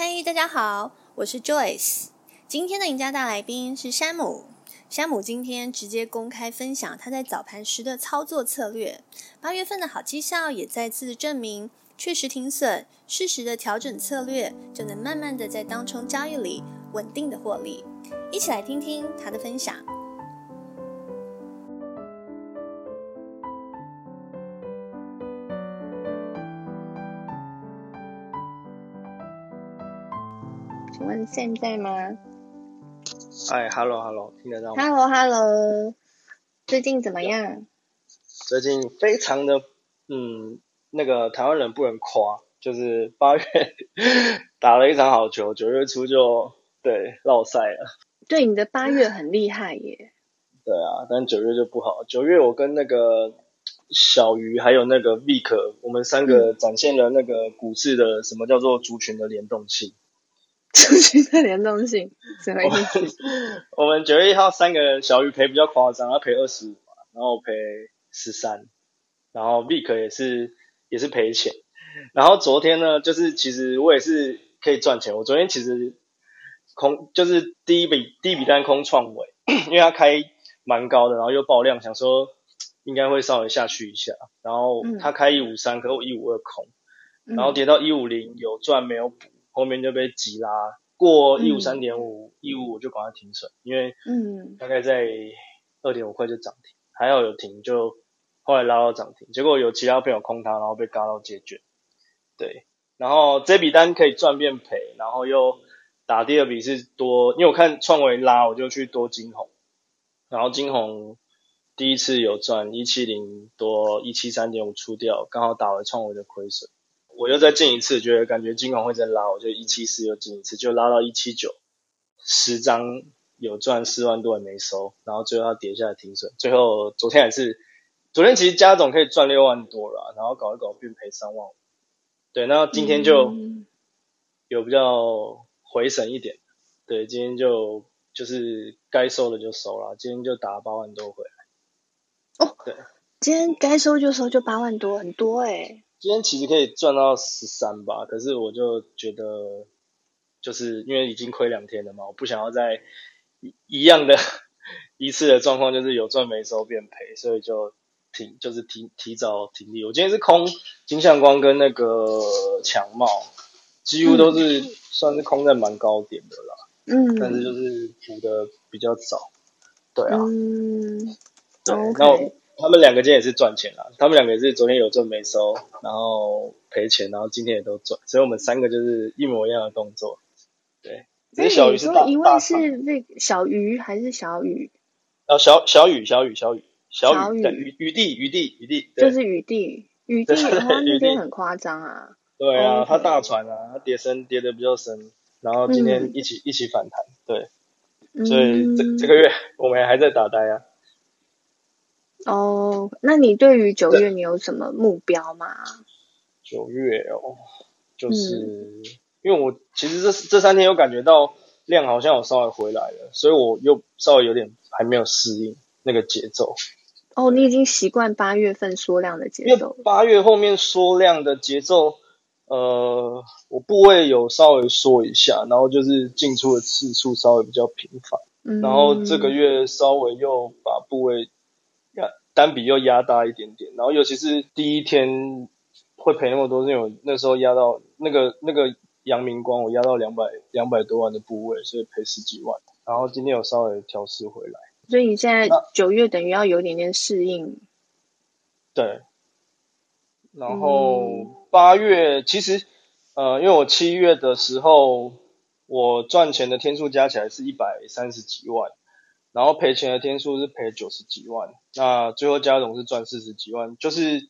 嗨，大家好，我是 Joyce。今天的赢家大来宾是山姆。山姆今天直接公开分享他在早盘时的操作策略。八月份的好绩效也再次证明，确实停损，适时的调整策略，就能慢慢的在当冲交易里稳定的获利。一起来听听他的分享。问现在吗？哎，Hello Hello，听得到吗？Hello Hello，最近怎么样？最近非常的，嗯，那个台湾人不能夸，就是八月 打了一场好球，九月初就对落赛了。对，你的八月很厉害耶。对啊，但九月就不好。九月我跟那个小鱼还有那个 Vic，我们三个展现了那个股市的什么叫做族群的联动性。数据的联动性什么意思？我们九月一号三个人小鱼赔比较夸张，他赔二十五，然后赔十三，然后 v i k 也是也是赔钱，然后昨天呢，就是其实我也是可以赚钱，我昨天其实空就是第一笔第一笔单空创维，因为他开蛮高的，然后又爆量，想说应该会稍微下去一下，然后他开一五三，可我一五二空，然后跌到一五零有赚没有补。后面就被急拉过一五三点五，一五五就赶快停损，因为嗯。大概在二点五块就涨停，还好有停，就后来拉到涨停，结果有其他朋友空它，然后被嘎到解卷，对，然后这笔单可以赚变赔，然后又打第二笔是多，因为我看创维拉，我就去多金红，然后金红第一次有赚一七零多一七三点五出掉，刚好打回创维的亏损。我又再进一次，觉得感觉金红会再拉，我就一七四又进一次，就拉到一七九，十张有赚四万多也没收，然后最后它跌下来停损，最后昨天也是，昨天其实加总可以赚六万多了，然后搞一搞变赔三万五，对，那今天就有比较回神一点，对，今天就就是该收的就收了，今天就打八万多回来，哦，对，今天该收就收，就八万多，很多哎、欸今天其实可以赚到十三吧，可是我就觉得，就是因为已经亏两天了嘛，我不想要再一一样的 一次的状况，就是有赚没收变赔，所以就停就是提提早停利。我今天是空金相光跟那个强茂，几乎都是算是空在蛮高点的啦，嗯，但是就是补的比较早，对啊，嗯，对，那 Okay. 他们两个今天也是赚钱啦，他们两个也是昨天有赚没收，然后赔钱，然后今天也都赚，所以我们三个就是一模一样的动作。对，所以小鱼是大，一位是那小鱼还是小雨？哦，小小雨小雨小雨小雨雨。雨地雨地雨地，就是雨地雨地，他那天很夸张啊。对啊，他大船啊，他跌深跌的比较深，然后今天一起一起反弹，对，所以这这个月我们还在打呆啊。哦，那你对于九月你有什么目标吗？九月哦，就是、嗯、因为我其实这这三天有感觉到量好像有稍微回来了，所以我又稍微有点还没有适应那个节奏。哦，你已经习惯八月份缩量的节奏。八月后面缩量的节奏，呃，我部位有稍微缩一下，然后就是进出的次数稍微比较频繁，嗯、然后这个月稍微又把部位。单笔又压大一点点，然后尤其是第一天会赔那么多，是因为我那时候压到那个那个阳明光，我压到两百两百多万的部位，所以赔十几万。然后今天有稍微调试回来，所以你现在九月等于要有点点适应。对。然后八月、嗯、其实呃，因为我七月的时候我赚钱的天数加起来是一百三十几万。然后赔钱的天数是赔九十几万，那最后加总是赚四十几万，就是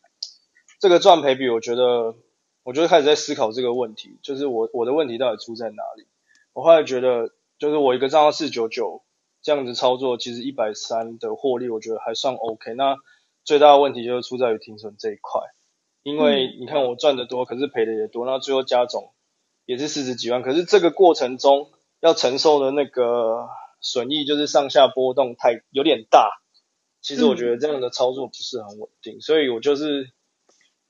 这个赚赔比，我觉得，我就开始在思考这个问题，就是我我的问题到底出在哪里？我后来觉得，就是我一个账号四九九这样子操作，其实一百三的获利，我觉得还算 OK。那最大的问题就是出在于停损这一块，因为你看我赚的多，可是赔的也多，那最后加总也是四十几万，可是这个过程中要承受的那个。损益就是上下波动太有点大，其实我觉得这样的操作不是很稳定，嗯、所以我就是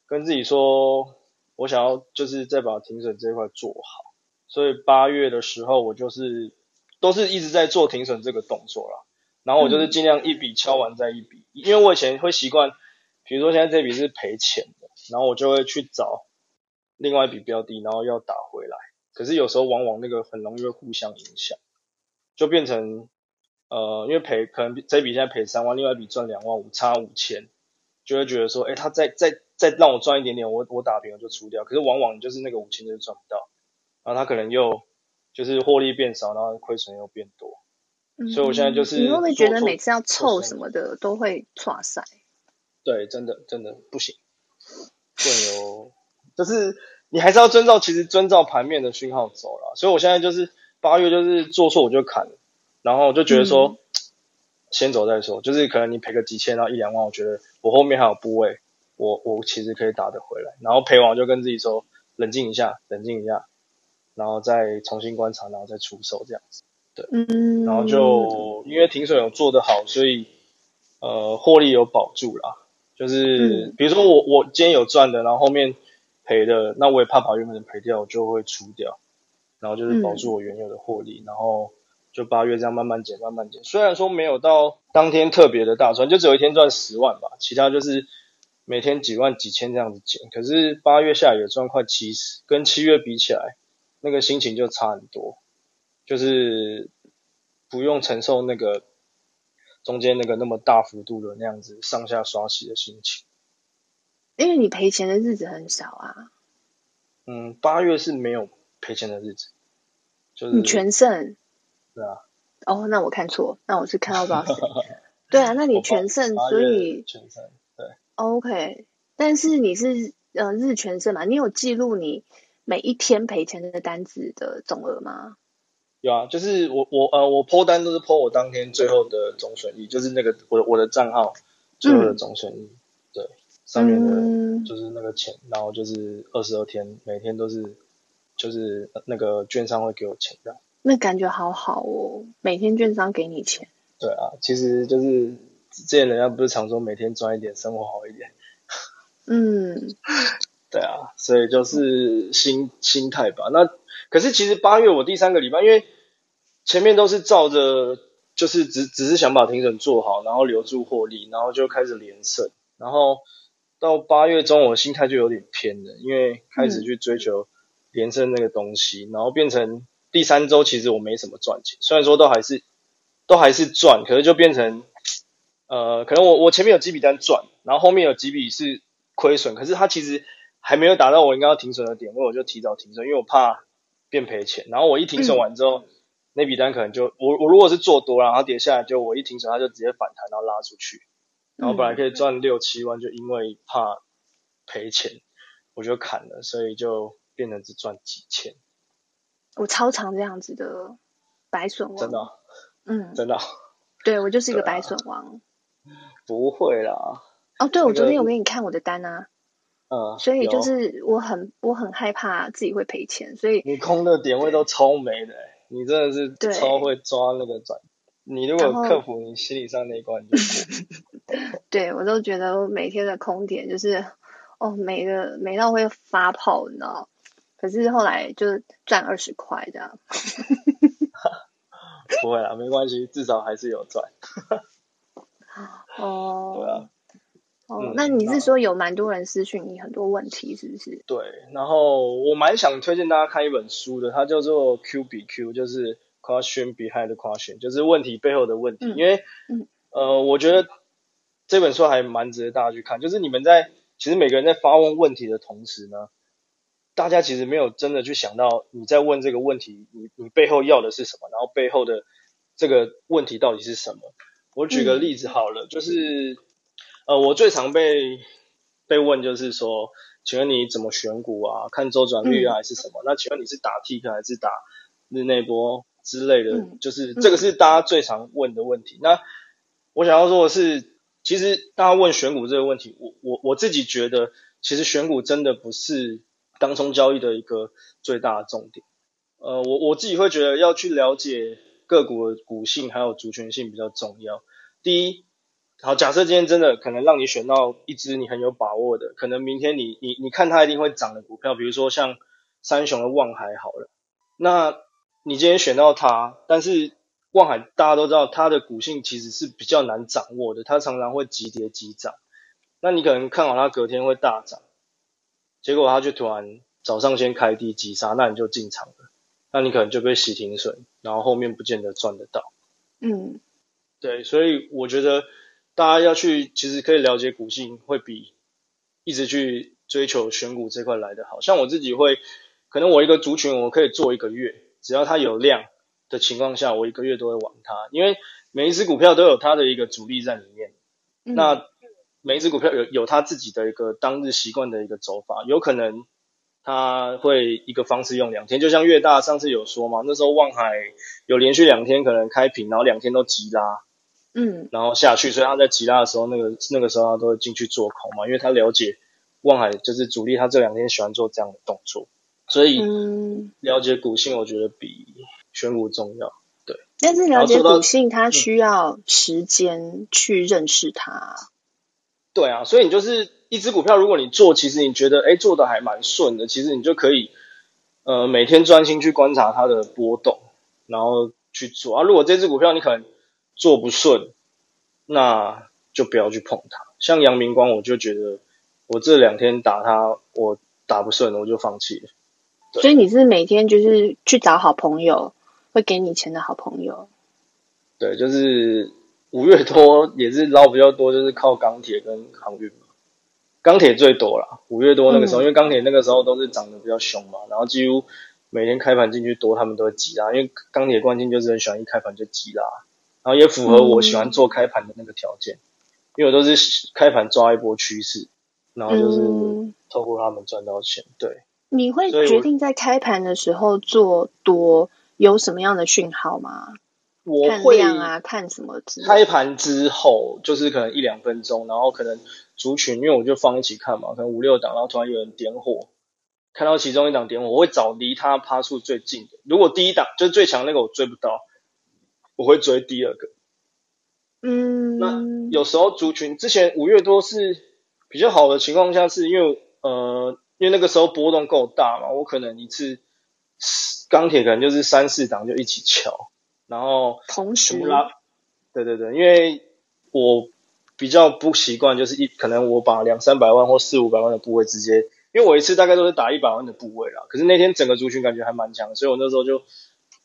跟自己说，我想要就是再把停损这一块做好，所以八月的时候我就是都是一直在做停损这个动作啦。然后我就是尽量一笔敲完再一笔，因为我以前会习惯，比如说现在这笔是赔钱的，然后我就会去找另外一笔标的，然后要打回来。可是有时候往往那个很容易会互相影响，就变成呃，因为赔可能这笔现在赔三万，另外一笔赚两万五，差五千，就会觉得说，哎，他再再再让我赚一点点，我我打平我就出掉。可是往往就是那个五千就是赚不到，然后他可能又就是获利变少，然后亏损又变多。嗯、所以我现在就是，你会不会觉得每次要凑什么的都会错塞？对，真的真的不行，会有，就是你还是要遵照，其实遵照盘面的讯号走了。所以我现在就是八月就是做错我就砍，然后我就觉得说、嗯、先走再说，就是可能你赔个几千，然后一两万，我觉得我后面还有部位，我我其实可以打得回来。然后赔完我就跟自己说冷静一下，冷静一下，然后再重新观察，然后再出手这样子。嗯，然后就因为停损有做得好，所以呃获利有保住啦。就是比如说我我今天有赚的，然后后面赔的，那我也怕把原本的赔掉，我就会出掉。然后就是保住我原有的获利，然后就八月这样慢慢减，慢慢减。虽然说没有到当天特别的大赚，就只有一天赚十万吧，其他就是每天几万几千这样子减。可是八月下也赚快七十，跟七月比起来，那个心情就差很多。就是不用承受那个中间那个那么大幅度的那样子上下刷洗的心情，因为你赔钱的日子很少啊。嗯，八月是没有赔钱的日子，就是你全胜。对啊。哦，那我看错，那我是看到多少谁？对啊，那你全胜，所以全胜对。OK，但是你是呃日全胜嘛？你有记录你每一天赔钱的单子的总额吗？有啊，就是我我呃我 po 单都是 po 我当天最后的总损益，就是那个我的我的账号最后的总损益，嗯，对，上面的就是那个钱，嗯，然后就是二十二天，每天都是就是那个券商会给我钱这样。那感觉好好哦，每天券商给你钱。对啊，其实就是之前人家不是常说每天赚一点，生活好一点。嗯，对啊，所以就是心心态吧，那。可是其实八月我第三个礼拜，因为前面都是照着，就是只只是想把停损做好，然后留住获利，然后就开始连胜。然后到八月中，我心态就有点偏了，因为开始去追求连胜那个东西，嗯、然后变成第三周其实我没什么赚钱，虽然说都还是都还是赚，可是就变成呃，可能我我前面有几笔单赚，然后后面有几笔是亏损，可是它其实还没有达到我应该要停损的点，位我就提早停损，因为我怕。变赔钱，然后我一停损完之后，嗯、那笔单可能就我我如果是做多，然后跌下来，就我一停损，它就直接反弹，然后拉出去，然后本来可以赚六七万，就因为怕赔钱，我就砍了，所以就变成只赚几千。我超常这样子的白损王，真的、哦，嗯，真的、哦，对我就是一个白损王。不会啦。哦，对，我昨天有给你看我的单啊。嗯，所以就是我很我很害怕自己会赔钱，所以你空的点位都超美的，你真的是超会抓那个转。你如果克服你心理上那一关就 对我都觉得我每天的空点就是哦美的美到会发泡，你知道？可是后来就赚二十块这样。不会啦，没关系，至少还是有赚。哦，对啊。哦、嗯，那你是说有蛮多人私讯你很多问题，是不是？对，然后我蛮想推荐大家看一本书的，它叫做 Q 比 Q，就是 Question Behind the Question，就是问题背后的问题。嗯、因为、嗯，呃，我觉得这本书还蛮值得大家去看。就是你们在其实每个人在发问问题的同时呢，大家其实没有真的去想到你在问这个问题，你你背后要的是什么，然后背后的这个问题到底是什么？我举个例子好了，嗯、就是。呃，我最常被被问就是说，请问你怎么选股啊？看周转率啊，还是什么？嗯、那请问你是打 tick 还是打日内波之类的？嗯、就是这个是大家最常问的问题。嗯、那我想要说的是，其实大家问选股这个问题，我我我自己觉得，其实选股真的不是当冲交易的一个最大的重点。呃，我我自己会觉得要去了解个股的股性还有族群性比较重要。第一。好，假设今天真的可能让你选到一只你很有把握的，可能明天你你你看它一定会涨的股票，比如说像三雄的望海好了，那你今天选到它，但是望海大家都知道它的股性其实是比较难掌握的，它常常会急跌急涨。那你可能看好它隔天会大涨，结果他就突然早上先开低急杀，那你就进场了，那你可能就被洗停损，然后后面不见得赚得到。嗯，对，所以我觉得大家要去，其实可以了解股性，会比一直去追求选股这块来的好。像我自己会，可能我一个族群我可以做一个月，只要它有量的情况下，我一个月都会玩它，因为每一只股票都有它的一个主力在里面。嗯、那每一只股票有有它自己的一个当日习惯的一个走法，有可能它会一个方式用两天，就像越大上次有说嘛，那时候望海有连续两天可能开平，然后两天都急拉，嗯，然后下去，所以他在急拉的时候，那个那个时候他都会进去做空嘛，因为他了解望海就是主力，他这两天喜欢做这样的动作，所以了解股性，我觉得比选股重要。对，但是了解股性，它需要时间去认识它。对啊，所以你就是一只股票，如果你做，其实你觉得哎做的还蛮顺的，其实你就可以呃每天专心去观察它的波动，然后去做啊。如果这只股票你可能做不顺，那就不要去碰它。像阳明光，我就觉得我这两天打它，我打不顺，我就放弃了。所以你是每天就是去找好朋友，会给你钱的好朋友。对，就是。五月多也是捞比较多，就是靠钢铁跟航运嘛。钢铁最多啦，五月多那个时候，嗯、因为钢铁那个时候都是涨得比较凶嘛，然后几乎每天开盘进去多，他们都会急拉，因为钢铁冠军就是很喜欢一开盘就急拉，然后也符合我喜欢做开盘的那个条件，嗯、因为我都是开盘抓一波趋势，然后就是透过他们赚到钱。对，你会决定在开盘的时候做多，有什么样的讯号吗？我会啊，看什么？开盘之后就是可能一两分钟，然后可能族群，因为我就放一起看嘛，可能五六档，然后突然有人点火，看到其中一档点火，我会找离他趴数最近的。如果第一档就是最强那个我追不到，我会追第二个。嗯，那有时候族群之前五月多是比较好的情况下，是因为呃，因为那个时候波动够大嘛，我可能一次钢铁可能就是三四档就一起敲。然后同时拉，对对对，因为我比较不习惯，就是一可能我把两三百万或四五百万的部位直接，因为我一次大概都是打一百万的部位啦。可是那天整个族群感觉还蛮强，所以我那时候就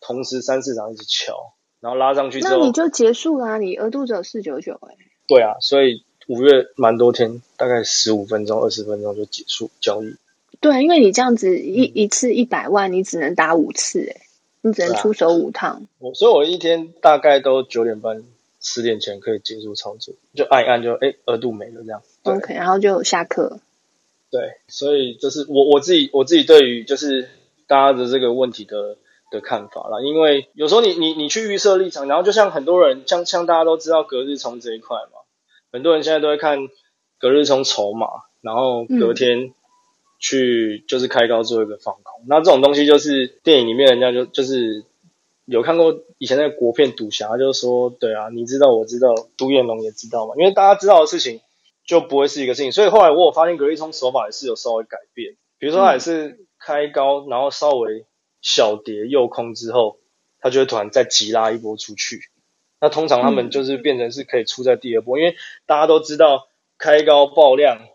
同时三四场一直敲，然后拉上去之后，那你就结束啦，你额度只有四九九哎。对啊，所以五月蛮多天，大概十五分钟、二十分钟就结束交易。对，因为你这样子一一次一百万，你只能打五次哎。你只能出手五趟，我、啊、所以，我一天大概都九点半、十点前可以结束操作，就按一按就哎，额度没了这样。OK，然后就下课。对，所以就是我我自己我自己对于就是大家的这个问题的的看法啦，因为有时候你你你去预设立场，然后就像很多人像像大家都知道隔日冲这一块嘛，很多人现在都会看隔日冲筹码，然后隔天。去就是开高做一个放空，那这种东西就是电影里面人家就就是有看过以前那个国片赌侠，就是说对啊，你知道我知道，独眼龙也知道嘛，因为大家知道的事情就不会是一个事情，所以后来我有发现格力冲手法也是有稍微改变，比如说他也是开高，然后稍微小跌右空之后，他就会突然再急拉一波出去，那通常他们就是变成是可以出在第二波，因为大家都知道开高爆量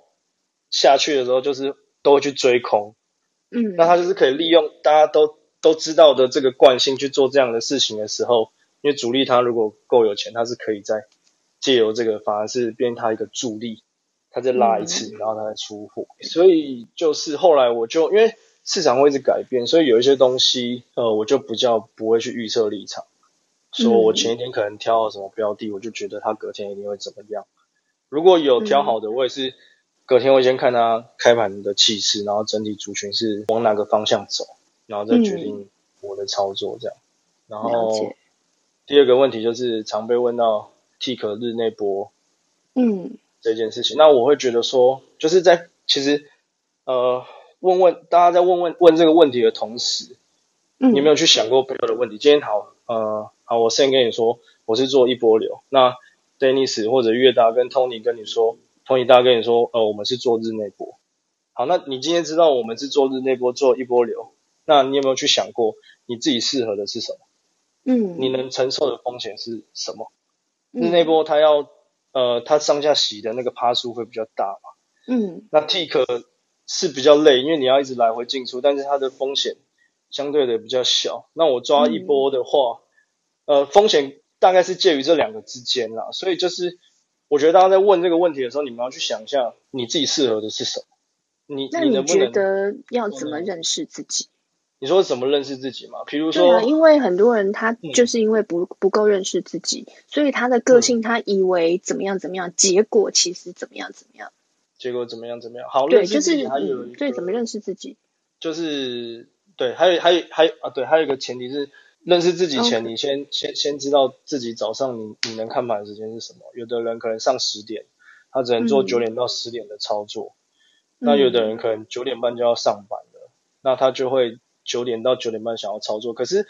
下去的时候就是。都会去追空，嗯，那他就是可以利用大家都都知道的这个惯性去做这样的事情的时候，因为主力他如果够有钱，他是可以在借由这个，反而是变他一个助力，他再拉一次，然后他再出货。嗯、所以就是后来我就因为市场会一直改变，所以有一些东西，呃，我就比较不会去预测立场，说我前一天可能挑了什么标的，我就觉得他隔天一定会怎么样。如果有挑好的，我也是。隔天会先看它开盘的气势，然后整体族群是往哪个方向走，然后再决定我的操作这样。嗯、然后第二个问题就是常被问到 tick 日内波，嗯，这件事情，那我会觉得说，就是在其实呃问问大家在问问问这个问题的同时，嗯，你有没有去想过背后的问题？今天好，呃，好，我先跟你说，我是做一波流，那 Dennis 或者月大跟 Tony 跟你说。同意，大家跟你说，呃，我们是做日内波。好，那你今天知道我们是做日内波，做一波流，那你有没有去想过你自己适合的是什么？嗯，你能承受的风险是什么？日内波它要呃，它上下洗的那个趴数会比较大嘛？嗯，那 Tick 是比较累，因为你要一直来回进出，但是它的风险相对的比较小。那我抓一波的话，嗯、呃，风险大概是介于这两个之间啦。所以就是，我觉得大家在问这个问题的时候，你们要去想一下你自己适合的是什么。你那你觉得要怎么认识自己？你说怎么认识自己嘛？比如说，对啊，因为很多人他就是因为不、嗯、不够认识自己，所以他的个性他以为怎么样怎么样，嗯、结果其实怎么样怎么样。结果怎么样怎么样？好，对，就是嗯，对，怎么认识自己？就是对，还有还有还有啊，对，还有一个前提是认识自己前，你先先先知道自己早上你你能看盘的时间是什么。有的人可能上十点，他只能做九点到十点的操作，嗯、那有的人可能九点半就要上班了，那他就会九点到九点半想要操作。可是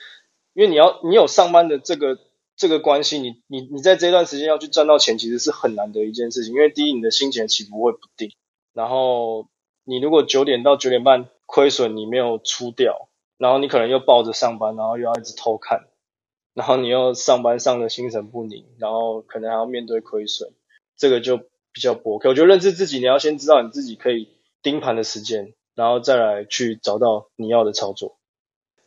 因为你要你有上班的这个。这个关系，你你你在这段时间要去赚到钱，其实是很难的一件事情。因为第一，你的心情起伏会不定，然后你如果九点到九点半亏损，你没有出掉，然后你可能又抱着上班，然后又要一直偷看，然后你又上班上的心神不宁，然后可能还要面对亏损，这个就比较不 OK 我觉得认识自己，你要先知道你自己可以盯盘的时间，然后再来去找到你要的操作。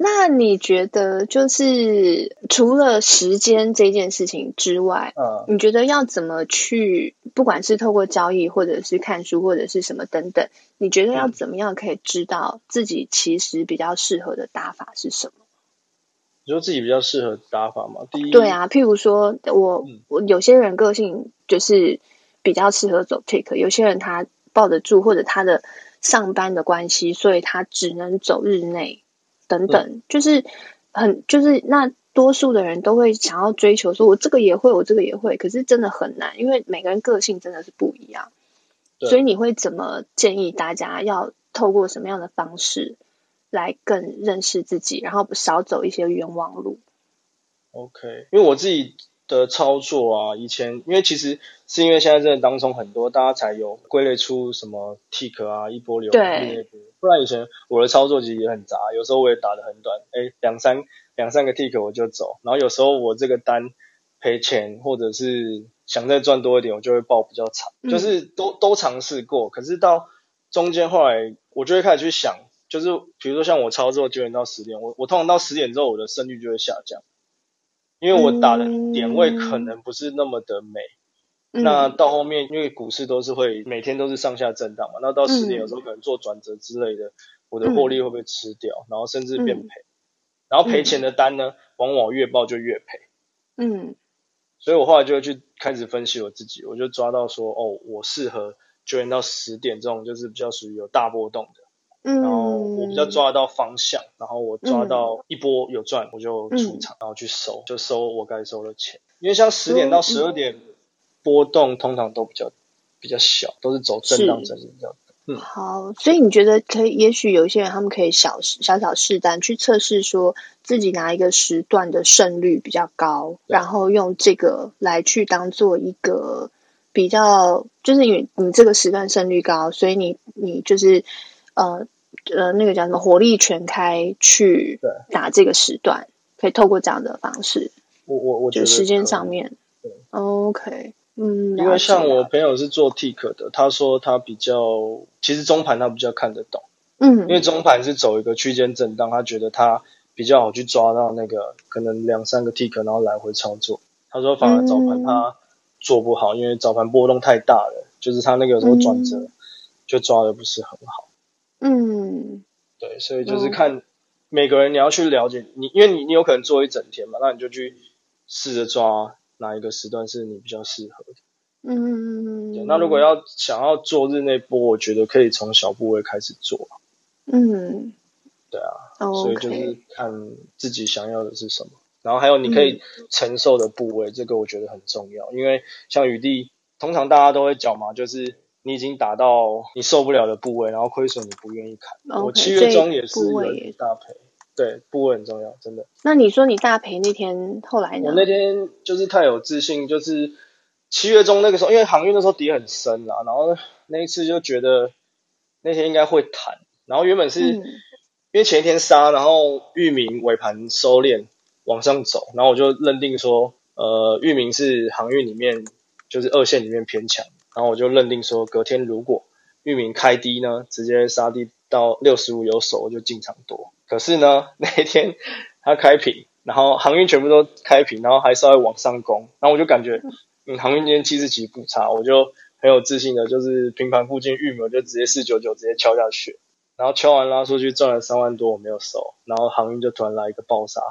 那你觉得，就是除了时间这件事情之外，嗯，你觉得要怎么去，不管是透过交易，或者是看书，或者是什么等等，你觉得要怎么样可以知道自己其实比较适合的打法是什么？你说自己比较适合打法吗？第一，对啊，譬如说我我有些人个性就是比较适合走 tick，有些人他抱得住，或者他的上班的关系，所以他只能走日内。等等，就是很就是那多数的人都会想要追求说，我这个也会，我这个也会，可是真的很难，因为每个人个性真的是不一样。所以你会怎么建议大家要透过什么样的方式来更认识自己，然后少走一些冤枉路？OK，因为我自己的操作啊，以前因为其实是因为现在真的当中很多，大家才有归类出什么 tick 啊，一波流对。不然以前我的操作其实也很杂，有时候我也打得很短，哎两三两三个 tick 我就走，然后有时候我这个单赔钱，或者是想再赚多一点，我就会报比较长，嗯、就是都都尝试过，可是到中间后来我就会开始去想，就是比如说像我操作九点到十点，我我通常到十点之后我的胜率就会下降，因为我打的点位可能不是那么的美。嗯。那到后面，因为股市都是会每天都是上下震荡嘛，那到十点有时候可能做转折之类的，嗯、我的获利会不会吃掉，然后甚至变赔，嗯、然后赔钱的单呢，往往越爆就越赔。嗯，所以我后来就会去开始分析我自己，我就抓到说，哦，我适合九点到十点这种就是比较属于有大波动的，嗯，然后我比较抓得到方向，然后我抓到一波有赚我就出场，然后去收，就收我该收的钱，因为像十点到十二点。波动通常都比较比较小，都是走震荡整理比较多。嗯，好，所以你觉得可以？也许有一些人他们可以小小小试单去测试，说自己拿一个时段的胜率比较高，然后用这个来去当做一个比较，就是因为你这个时段胜率高，所以你你就是呃呃那个叫什么火力全开去打这个时段，可以透过这样的方式。我我我觉得就时间上面，对，OK。嗯，因为像我朋友是做 tick 的，他说他比较，其实中盘他比较看得懂，嗯，因为中盘是走一个区间震荡，他觉得他比较好去抓到那个可能两三个 tick，然后来回操作。他说反而早盘他做不好，嗯、因为早盘波动太大了，就是他那个时候转折就抓的不是很好。嗯，对，所以就是看每个人你要去了解你，因为你你有可能做一整天嘛，那你就去试着抓。哪一个时段是你比较适合的？嗯，对，那如果要想要做日内波，我觉得可以从小部位开始做。嗯，对啊，哦、所以就是看自己想要的是什么，然后还有你可以承受的部位，嗯、这个我觉得很重要。因为像雨帝，通常大家都会讲嘛，就是你已经打到你受不了的部位，然后亏损你不愿意砍。Okay, 我七月中也是大赔。对，部位很重要，真的。那你说你大赔那天后来呢？我那天就是太有自信，就是七月中那个时候，因为航运那时候跌很深啦，然后那一次就觉得那天应该会弹，然后原本是因为前一天杀，然后域名尾盘收敛往上走，然后我就认定说，呃，域名是航运里面就是二线里面偏强，然后我就认定说，隔天如果域名开低呢，直接杀低到六十五有手，我就进场多。可是呢，那一天它开平，然后航运全部都开平，然后还稍微往上攻，然后我就感觉，嗯，航运今天气势其实不差，我就很有自信的，就是平盘附近域名就直接四九九直接敲下去。然后敲完拉出去赚了三万多，我没有收，然后航运就突然来一个爆杀，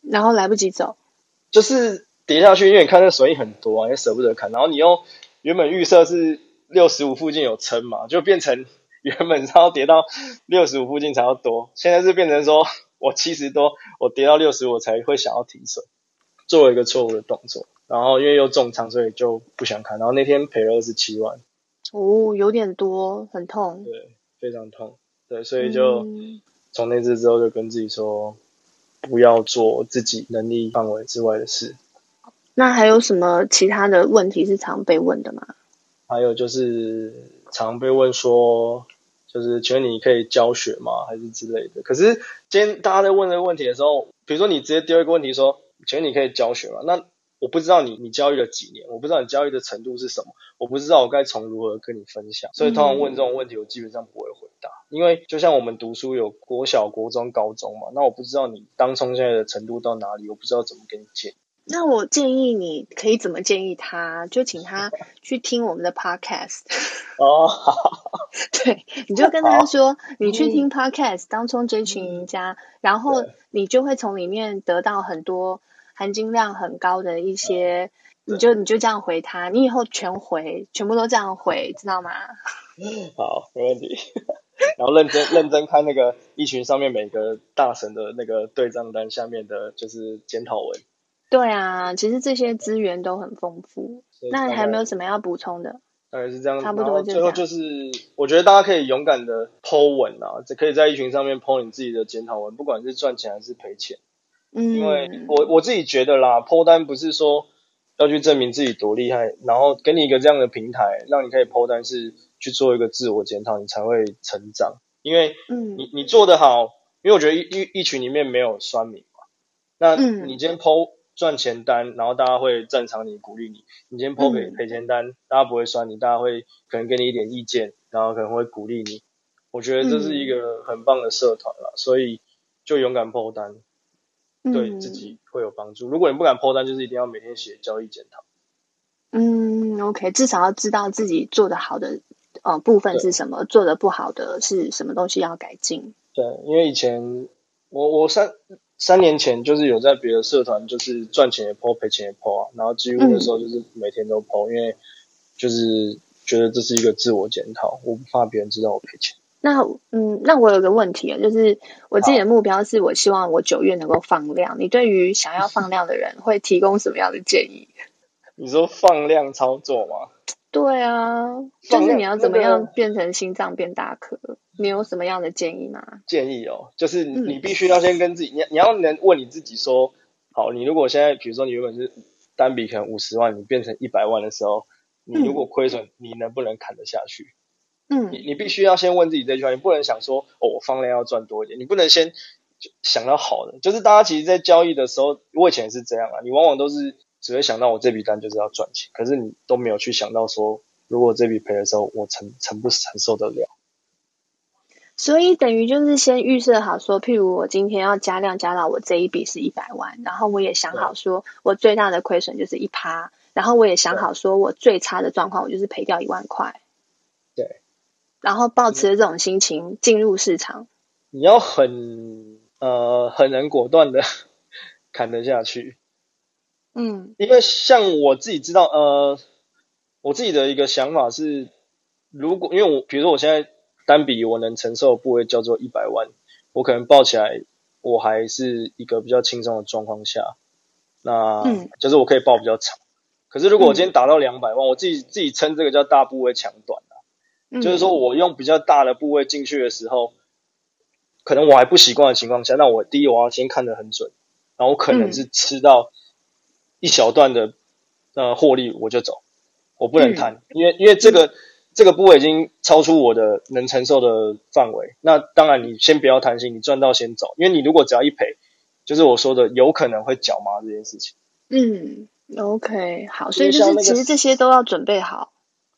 然后来不及走，就是跌下去，因为你看那损益很多啊，也舍不得砍。然后你又原本预设是六十五附近有撑嘛，就变成 原本要跌到六十五附近才要多，现在是变成说我七十多，我跌到六十我才会想要停损，做了一个错误的动作。然后因为又重仓，所以就不想看。然后那天赔了二十七万，哦，有点多，很痛，对，非常痛。对，所以就从那次之后就跟自己说，不要做自己能力范围之外的事。那还有什么其他的问题是常被问的吗？还有就是常被问说，就是请问你可以教学吗？还是之类的。可是今天大家在问这个问题的时候，比如说你直接丢一个问题说，请问你可以教学吗？那我不知道你你教育了几年，我不知道你教育的程度是什么，我不知道我该从如何跟你分享，所以通常问这种问题，我基本上不会回答，因为就像我们读书有国小、国中、高中嘛，那我不知道你当冲现在的程度到哪里，我不知道怎么给你建议。那我建议你可以怎么建议他，就请他去听我们的 podcast。哦，对，你就跟他说，你去听 podcast，当冲这群赢家，然后你就会从里面得到很多。含金量很高的一些，你就你就这样回他，你以后全回，全部都这样回，知道吗？好，没问题。然后认真认真看那个一群上面每个大神的那个对账单下面的，就是检讨文。对啊，其实这些资源都很丰富。那还有没有什么要补充的？大概是这样，差不多。最后就是，我觉得大家可以勇敢的 po 文啊，这可以在一群上面 po 你自己的检讨文，不管是赚钱还是赔钱。嗯，因为我我自己觉得啦，po 单不是说要去证明自己多厉害，然后给你一个这样的平台，让你可以 po 单，是去做一个自我检讨，你才会成长。因为，嗯，你你做得好，因为我觉得一一一群里面没有酸民嘛，那你今天 po 赚钱单，然后大家会赞赏你，鼓励你；你今天 po 赔赔钱单，大家不会酸你，大家会可能给你一点意见，然后可能会鼓励你。我觉得这是一个很棒的社团啦，所以就勇敢 po 单。对自己会有帮助。如果你不敢 po 单，就是一定要每天写交易检讨。嗯，OK，至少要知道自己做的好的呃部分是什么，做的不好的是什么东西要改进。对，因为以前我我三三年前就是有在别的社团，就是赚钱也 po，赔钱也 po 啊，然后几乎的时候就是每天都嗯，因为就是觉得这是一个自我检讨，我不怕别人知道我赔钱。那嗯，那我有个问题啊，就是我自己的目标是我希望我九月能够放量。你对于想要放量的人会提供什么样的建议？你说放量操作吗？对啊，就是你要怎么样变成心脏变大颗？你有什么样的建议吗？建议哦，就是你必须要先跟自己，嗯、你你要能问你自己说，好，你如果现在比如说你原本是单笔可能五十万，你变成一百万的时候，你如果亏损，你能不能砍得下去？嗯，你你必须要先问自己这句话，你不能想说哦，我放量要赚多一点，你不能先想到好的。就是大家其实，在交易的时候，我以前也是这样啊，你往往都是只会想到我这笔单就是要赚钱，可是你都没有去想到说，如果这笔赔的时候，我承承不承受得了。所以等于就是先预设好说，譬如我今天要加量加到我这一笔是一百万，然后我也想好说我最大的亏损就是一趴，然后我也想好说我最差的状况我就是赔掉一万块。对然后抱持这种心情进入市场，你要很呃很能果断的 砍得下去，嗯，因为像我自己知道，呃，我自己的一个想法是，如果因为我比如说我现在单笔我能承受的部位叫做一百万，我可能抱起来我还是一个比较轻松的状况下，那嗯，就是我可以抱比较长。可是如果我今天达到两百万，我自己自己称这个叫大部位抢短。就是说我用比较大的部位进去的时候，可能我还不习惯的情况下，那我第一我要先看得很准，然后我可能是吃到一小段的呃获利我就走，我不能贪，因为因为这个这个部位已经超出我的能承受的范围。那当然，你先不要贪心，你赚到先走，因为你如果只要一赔，就是我说的有可能会脚麻这件事情。嗯，OK，好，所以就是其实这些都要准备好，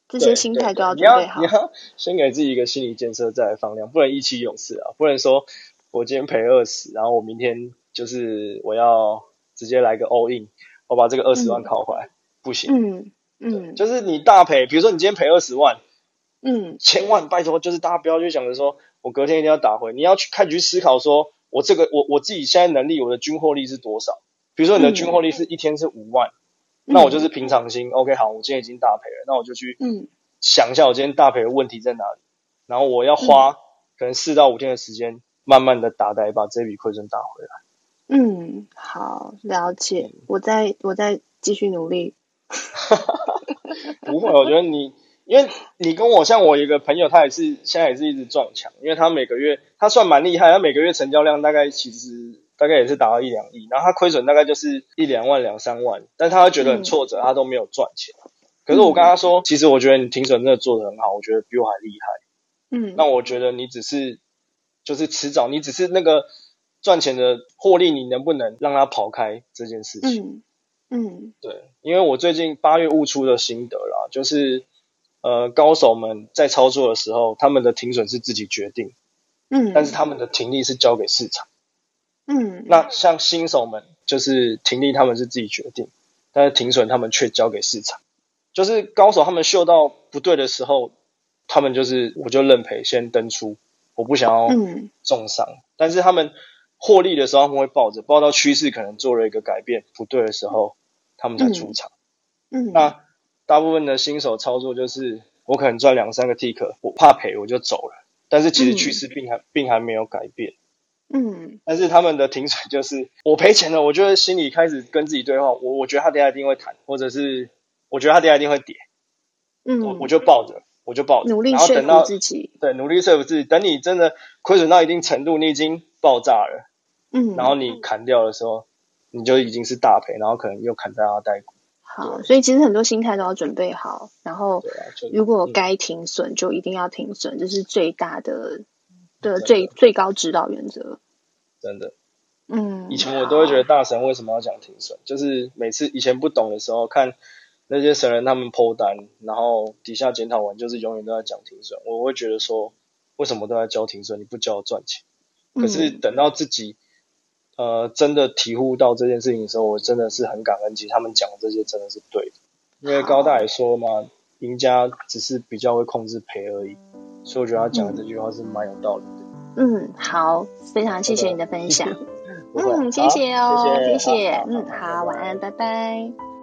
这些心态都要准备好。你要，你要先给自己一个心理建设，再来放量，不能意气用事啊，不能说我今天赔二十，然后我明天就是我要直接来个 all in，我把这个二十万考回来，嗯、不行。嗯嗯，就是你大赔，比如说你今天赔二十万。嗯，千万拜托，就是大家不要去想着说，我隔天一定要打回。你要去开始去思考说，我这个我我自己现在能力，我的均获利是多少？比如说你的均获利是一天是五万，嗯、那我就是平常心。嗯、OK，好，我今天已经大赔了，那我就去嗯想一下我今天大赔的问题在哪里，然后我要花可能四到五天的时间，慢慢的打带把这笔亏损打回来。嗯，好，了解。我再我再继续努力。不会，我觉得你。因为你跟我像我一个朋友，他也是现在也是一直撞墙，因为他每个月他算蛮厉害，他每个月成交量大概其实大概也是达到一两亿，然后他亏损大概就是一两万两三万，但他会觉得很挫折，他都没有赚钱。可是我跟他说，其实我觉得你停损真的做的很好，我觉得比我还厉害。嗯，那我觉得你只是就是迟早，你只是那个赚钱的获利，你能不能让他跑开这件事情？嗯，嗯，对，因为我最近八月悟出的心得啦，就是。呃，高手们在操作的时候，他们的停损是自己决定，嗯，但是他们的停利是交给市场，嗯，那像新手们就是停利他们是自己决定，但是停损他们却交给市场，就是高手他们嗅到不对的时候，他们就是我就认赔先登出，我不想要重伤，嗯，但是他们获利的时候他们会抱着，抱到趋势可能做了一个改变不对的时候，他们才出场，嗯，嗯那。大部分的新手操作就是，我可能赚两三个 tick，我怕赔我就走了。但是其实趋势并还、嗯、并还没有改变。嗯。但是他们的停损就是，我赔钱了，我就会心里开始跟自己对话，我我觉得他等下一定会弹，或者是我觉得他等下一定会跌。嗯。我我就抱着，我就抱着。努力然后等到说服自己。对，努力说服自己。等你真的亏损到一定程度，你已经爆炸了。嗯。然后你砍掉的时候，你就已经是大赔，然后可能又砍在阿带股。好，所以其实很多心态都要准备好，然后如果该停损就一定要停损，这是最大的的最最高指导原则。真的，嗯，以前我都会觉得大神为什么要讲停损，就是每次以前不懂的时候，看那些神人他们 po 单，然后底下检讨完就是永远都在讲停损，我会觉得说为什么都在教停损，你不教我赚钱？可是等到自己。呃，真的体悟到这件事情的时候，我真的是很感恩。其实他们讲的这些真的是对的，因为高大也说嘛，赢家只是比较会控制赔而已，所以我觉得他讲的这句话是蛮有道理的。嗯，好，非常谢谢你的分享。嗯，谢谢哦。谢谢，嗯，好，晚安，拜拜。